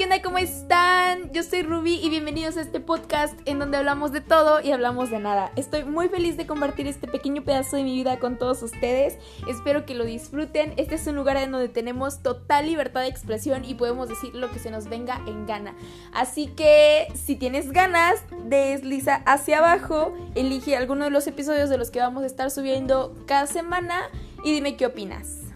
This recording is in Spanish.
¿qué onda? ¿Cómo están? Yo soy Ruby y bienvenidos a este podcast en donde hablamos de todo y hablamos de nada. Estoy muy feliz de compartir este pequeño pedazo de mi vida con todos ustedes. Espero que lo disfruten. Este es un lugar en donde tenemos total libertad de expresión y podemos decir lo que se nos venga en gana. Así que si tienes ganas, desliza hacia abajo, elige alguno de los episodios de los que vamos a estar subiendo cada semana y dime qué opinas.